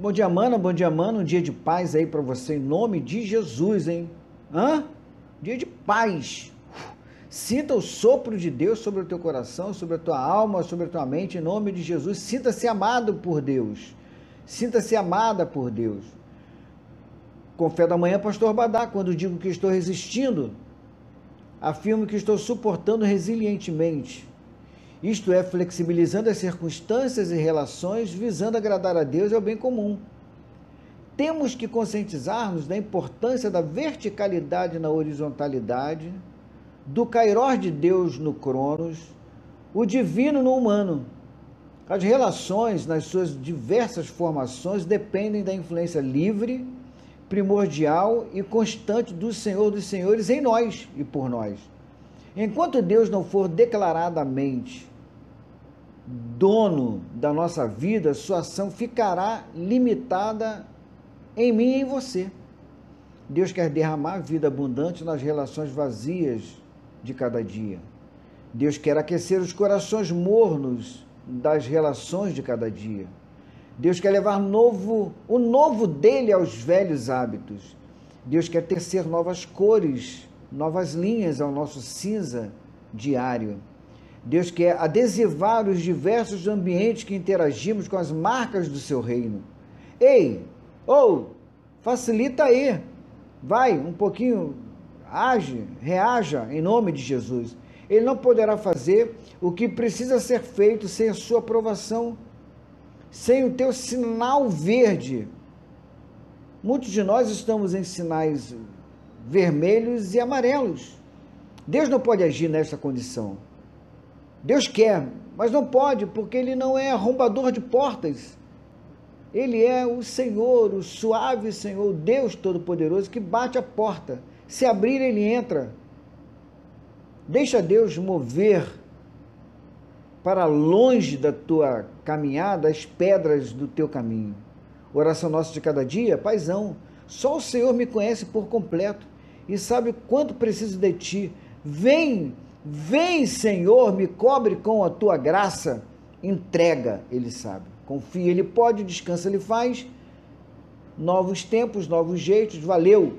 Bom dia, mana, bom dia, mano. Um dia de paz aí para você, em nome de Jesus, hein? Hã? Dia de paz. Sinta o sopro de Deus sobre o teu coração, sobre a tua alma, sobre a tua mente, em nome de Jesus. Sinta-se amado por Deus. Sinta-se amada por Deus. Com fé da manhã, pastor Badá, quando digo que estou resistindo, afirmo que estou suportando resilientemente isto é, flexibilizando as circunstâncias e relações, visando agradar a Deus e ao bem comum. Temos que conscientizar-nos da importância da verticalidade na horizontalidade, do cairós de Deus no Cronos, o divino no humano. As relações, nas suas diversas formações, dependem da influência livre, primordial e constante do Senhor dos Senhores em nós e por nós. Enquanto Deus não for declaradamente dono da nossa vida, sua ação ficará limitada em mim e em você. Deus quer derramar vida abundante nas relações vazias de cada dia. Deus quer aquecer os corações mornos das relações de cada dia. Deus quer levar novo, o novo dele aos velhos hábitos. Deus quer tecer novas cores, novas linhas ao nosso cinza diário. Deus quer adesivar os diversos ambientes que interagimos com as marcas do seu reino. Ei, ou, facilita aí. Vai, um pouquinho, age, reaja em nome de Jesus. Ele não poderá fazer o que precisa ser feito sem a sua aprovação, sem o teu sinal verde. Muitos de nós estamos em sinais vermelhos e amarelos. Deus não pode agir nessa condição. Deus quer, mas não pode, porque Ele não é arrombador de portas. Ele é o Senhor, o suave Senhor, o Deus Todo-Poderoso que bate a porta. Se abrir, Ele entra. Deixa Deus mover para longe da tua caminhada as pedras do teu caminho. Oração nossa de cada dia, paizão. Só o Senhor me conhece por completo e sabe quanto preciso de ti. Vem Vem, Senhor, me cobre com a tua graça. Entrega, ele sabe. Confia, ele pode, descansa, ele faz. Novos tempos, novos jeitos. Valeu.